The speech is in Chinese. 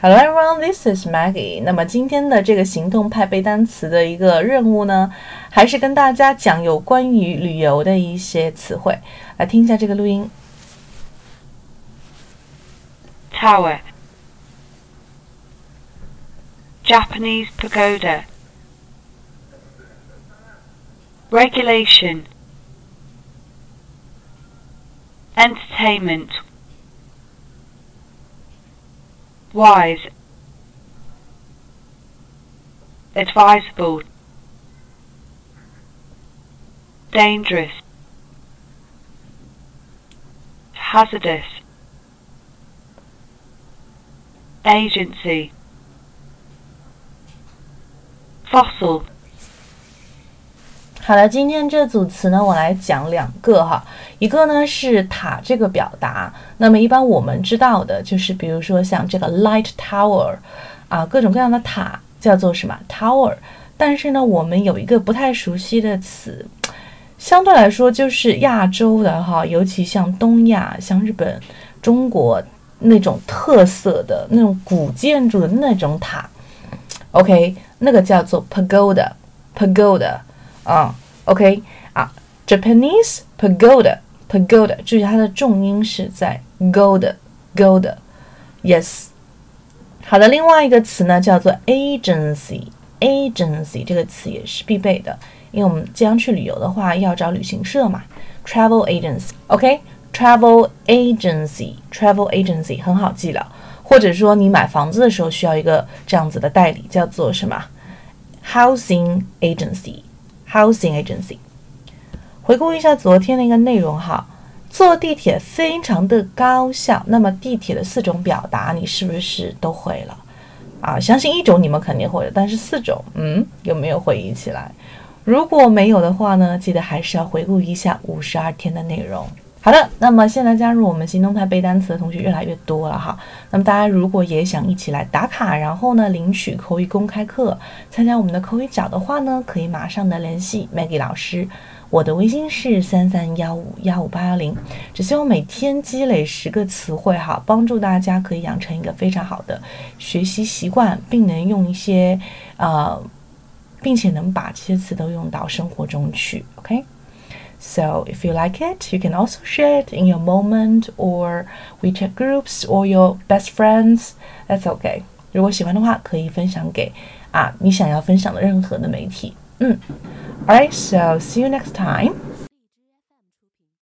Hello everyone, this is Maggie。那么今天的这个行动派背单词的一个任务呢，还是跟大家讲有关于旅游的一些词汇。来听一下这个录音。Tower Japanese pagoda Regulation Entertainment Wise, advisable, dangerous, hazardous, agency, fossil. 好了，今天这组词呢，我来讲两个哈。一个呢是塔这个表达，那么一般我们知道的就是，比如说像这个 light tower 啊，各种各样的塔叫做什么 tower。但是呢，我们有一个不太熟悉的词，相对来说就是亚洲的哈，尤其像东亚、像日本、中国那种特色的那种古建筑的那种塔。OK，那个叫做 pagoda，pagoda。啊，OK 啊，Japanese pagoda，pagoda，注意它的重音是在 gold，gold，yes。好的，另外一个词呢叫做 agency，agency 这个词也是必备的，因为我们将去旅游的话要找旅行社嘛，travel agency，OK，travel agency，travel agency 很好记了，或者说你买房子的时候需要一个这样子的代理，叫做什么？housing agency。Housing agency。回顾一下昨天的一个内容哈，坐地铁非常的高效。那么地铁的四种表达，你是不是都会了啊？相信一种你们肯定会的，但是四种，嗯，有没有回忆起来？如果没有的话呢，记得还是要回顾一下五十二天的内容。好的，那么现在加入我们行动派背单词的同学越来越多了哈。那么大家如果也想一起来打卡，然后呢领取口语公开课，参加我们的口语角的话呢，可以马上的联系 Maggie 老师，我的微信是三三幺五幺五八幺零。只希望每天积累十个词汇哈，帮助大家可以养成一个非常好的学习习惯，并能用一些呃，并且能把这些词都用到生活中去。OK。So if you like it, you can also share it in your moment or WeChat groups or your best friends. That's okay. 如果喜欢的话，可以分享给啊你想要分享的任何的媒体。嗯，Alright, so see you next time.